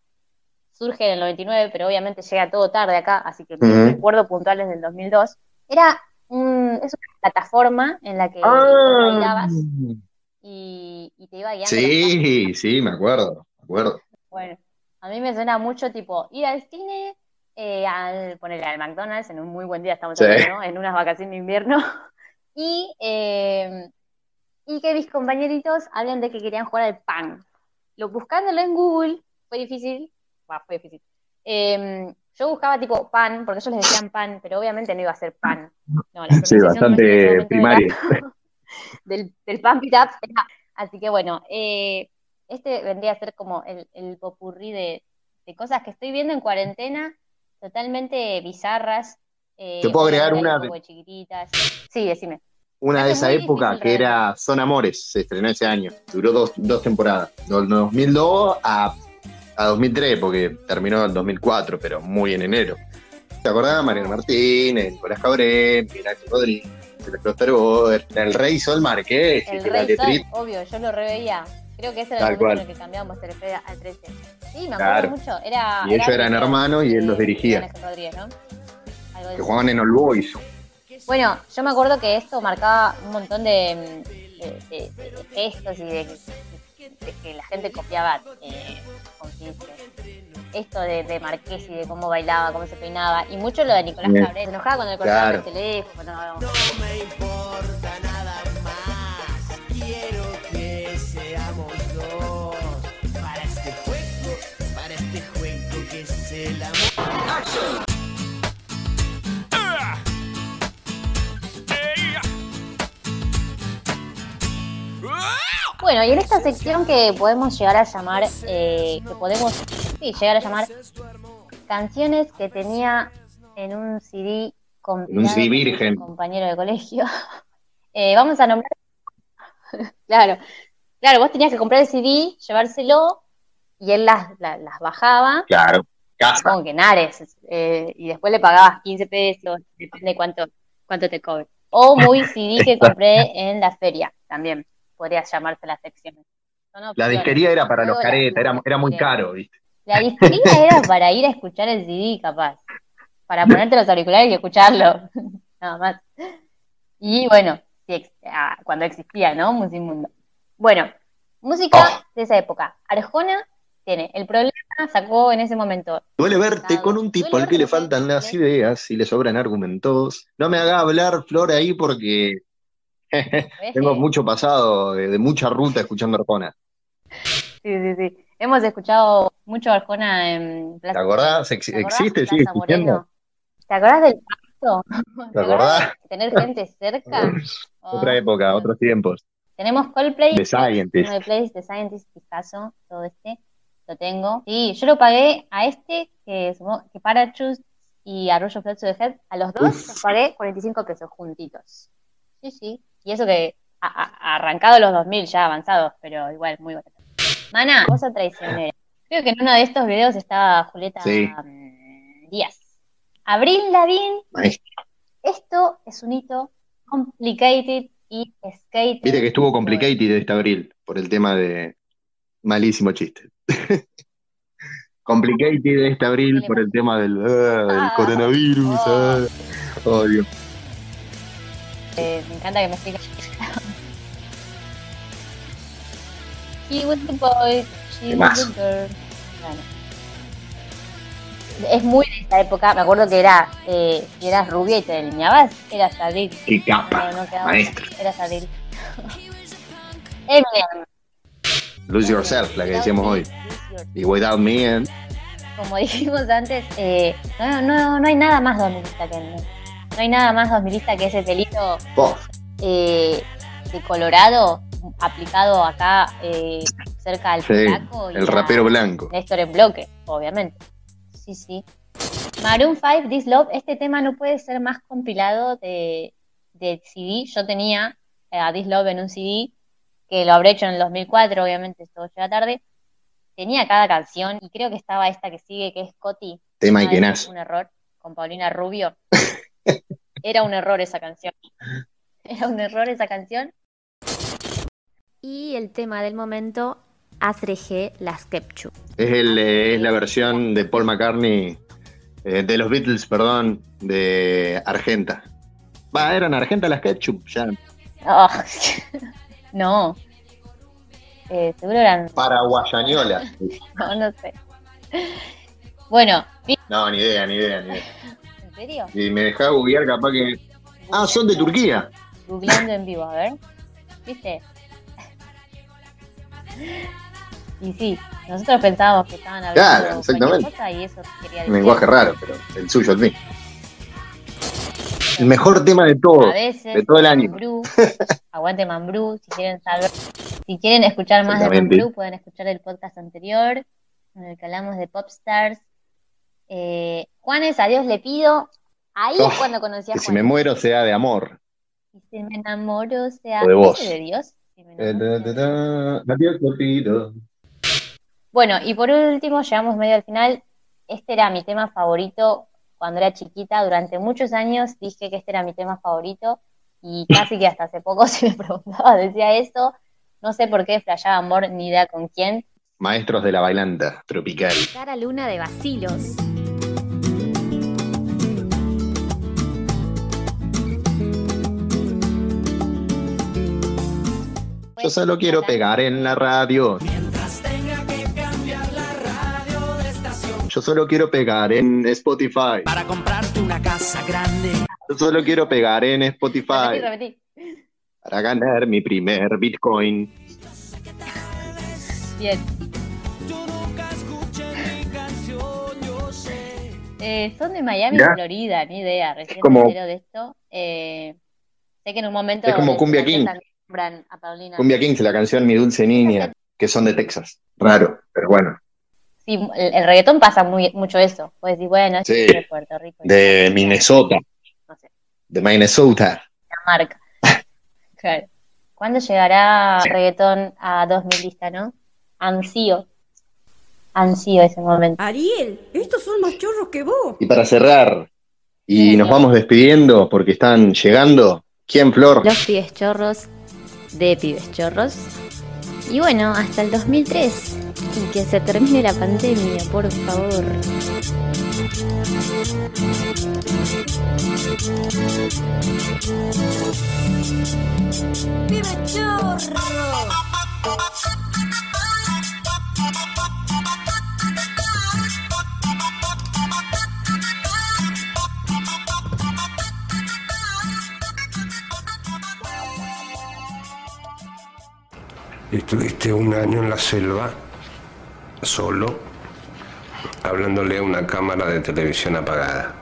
surge en el 99, pero obviamente llega todo tarde acá, así que mi Ujú. recuerdo puntual es del 2002. Era un, es una plataforma en la que Ah. bailabas y, y te iba guiando. Sí, sí, me acuerdo, me acuerdo. Bueno, a mí me suena mucho tipo ir al cine, eh, al ponerle al McDonald's en un muy buen día, estamos Sí. hablando, ¿no? En unas vacaciones de invierno. Y, eh, y que mis compañeritos hablan de que querían jugar al pan. Lo, buscándolo en Google fue difícil, bah, fue difícil. Eh, yo buscaba tipo pan, porque ellos les decían pan, pero obviamente no iba a ser pan. No, la Sí, bastante primaria. era- del, del Up. era- Así que bueno, eh, este vendría a ser como el, el popurrí de, de cosas que estoy viendo en cuarentena, totalmente bizarras. eh, Te puedo agregar una de chiquititas. Sí, decime. Una de esa época difícil que era Son Amores, se estrenó ese año. Duró dos, dos temporadas, del 2002 a, a 2003, porque terminó en 2004, pero muy en enero. ¿Te acordás? Mariano Martínez, Nicolás Cabré, Miguel Ángel Rodríguez, el el Rey Sol Marqués, El Rey Sol, obvio, yo lo reveía. Creo que ese era el momento en el que Telefe al 13. Sí, me acuerdo Claro. mucho. Era, Y ellos era eran hermanos y él los dirigía. Que jugaban en All Boys. Bueno, yo me acuerdo que esto marcaba un montón de, de- de- de- de gestos y de, que la gente copiaba, eh, ¿cómo se dice? Esto de, Marqués y de cómo bailaba, cómo se peinaba, y mucho lo de Nicolás. Cabré. Se enojaba cuando le cortaban Claro. el teléfono. Bueno, y en esta sección que podemos llegar a llamar, eh, que podemos sí, llegar a llamar canciones que tenía en un CD compilado CD con virgen. un compañero de colegio. Eh, vamos a nombrar. claro, claro, vos tenías que comprar el CD, llevárselo y él las, la- las bajaba. Claro, casa. Supongo que en Ares, eh, y después le pagabas 15 pesos, depende cuánto, cuánto te cobre. O muy CD que compré en la feria, también podría llamarse la sección. Son La disquería era para los caretas, era, era muy caro, ¿viste? La disquería era para ir a escuchar el CD, capaz. Para ponerte los auriculares y escucharlo. Nada más. Y bueno, sí, ah, cuando existía, ¿no? Musimundo. Bueno, música Oh. de esa época. Arjona tiene el problema, sacó en ese momento. Duele verte con un tipo al que le faltan las ideas y le sobran argumentos. No me haga hablar, Flor, ahí porque. tengo mucho pasado de, de mucha ruta escuchando Arjona. Sí, sí, sí. Hemos escuchado mucho Arjona en ¿Te Plaza acordás? ¿Te acordás? ¿Existe? ¿Sigue existiendo? ¿Te acordás del pacto? ¿Te acordás? tener gente cerca? Otra Oh, época, Dios. otros tiempos. Tenemos Coldplay, The Scientist. Place, The Scientist, Picasso, todo este, lo tengo. Sí, yo lo pagué a este, que, supongo- que Parachutes y Arroyo Flash de Head, a los dos Uf. los pagué 45 pesos juntitos. Sí, sí. Y eso que a- a- arrancado los 2000 ya avanzados, pero igual muy barato. Mana, cosa traicionera. Creo que en uno de estos videos estaba Julieta Sí. mm, Díaz. Abril Lavín, esto es un hito complicated y skated. Viste que estuvo complicated este abril por el tema de malísimo chiste. complicated este abril por el tema del, ah, del Ah. coronavirus. ah. Oh, Dios. Eh, me encanta que me expliques. She was the boy, she was the girl. Bueno. Es muy de esa época, me acuerdo que era, eh, si eras rubia y te delineabas, eras Adil. Qué capa, No, no maestro. Eras Adil. Eminem, Lose Yourself, la que decíamos hoy. Y Without Me, eh, como dijimos antes, eh, no, no, no hay nada más 2000ista que no, no hay nada más 2000ista que ese pelito eh, de colorado aplicado acá eh, cerca al Sí, y el rapero blanco. Néstor en bloque, obviamente. Sí, sí. Maroon 5, This Love, este tema no puede ser más compilado de, de CD. Yo tenía eh, a This Love en un CD, que lo habré hecho en el 2004, obviamente esto llega tarde. Tenía cada canción y creo que estaba esta que sigue, que es Coti. Tema y es Un error, con Paulina Rubio. Era un error esa canción. Era un error esa canción. Y el tema del momento, Asreje Las Kepchu. Es, el, eh, es la versión de Paul McCartney, eh, de los Beatles, perdón, de Argenta. Va, eran Argenta las Ketchup, ya. Oh, no. Eh, seguro eran. Paraguayañola. No, no sé. Bueno, ¿vi- No, ni idea, ni idea, ni idea. ¿En serio? Si me dejás googlear, capaz que. Ah, son de Turquía. Googleando en vivo, a ver. ¿Viste? Y sí, nosotros pensábamos que estaban hablando Claro, exactamente. cosa y eso quería Un decir. lenguaje raro, pero el suyo al fin. El mejor tema de todo. A veces, de todo el año. Mambrú, aguante Mambrú, si quieren saber, si quieren escuchar más de. Mambrú, pueden escuchar el podcast anterior, en el que hablamos de Popstars. Eh, Juanes, a Dios le pido. Ahí Oh, es cuando conocí a Que si me muero sea de amor. Y si me enamoro, sea O de vos. ¿ese de Dios. Si Eh, da, da, pido. Bueno, y por último, llegamos medio al final. Este era mi tema favorito cuando era chiquita. Durante muchos años dije que este era mi tema favorito y casi que hasta hace poco se me preguntaba, decía eso. No sé por qué flasheaba amor, ni idea con quién. Maestros de la bailanta tropical. Cara Luna de Basilos. Yo solo quiero pegar en la radio. Yo solo quiero pegar en Spotify. Para comprarte una casa grande. Yo solo quiero pegar en Repetí, Spotify repetí. para ganar mi primer Bitcoin. Bien. Eh, son de Miami, Mirá. Florida, ni idea. Recién como- me de esto. Eh, sé que en un momento. Es como del Cumbia King. a Paulina. Cumbia Kings, la canción Mi Dulce Niña, que son de Texas. Raro, pero bueno. Sí, el, el reggaetón pasa muy, mucho eso. Puedes decir, bueno, es Sí. de Puerto Rico. De Minnesota. No sé, De Minnesota. la marca. Claro. ¿Cuándo llegará el reggaetón a 2000 lista, no? Ansío. Ansío ese momento. Ariel, estos son más chorros que vos. Y para cerrar, y nos vamos despidiendo porque están llegando. ¿Quién, Flor? Los pibes chorros de pibes chorros. Y bueno, hasta el 2003. Y que se termine la pandemia, por favor. Pibe chorro. Estuviste un año en la selva, solo, hablándole a una cámara de televisión apagada.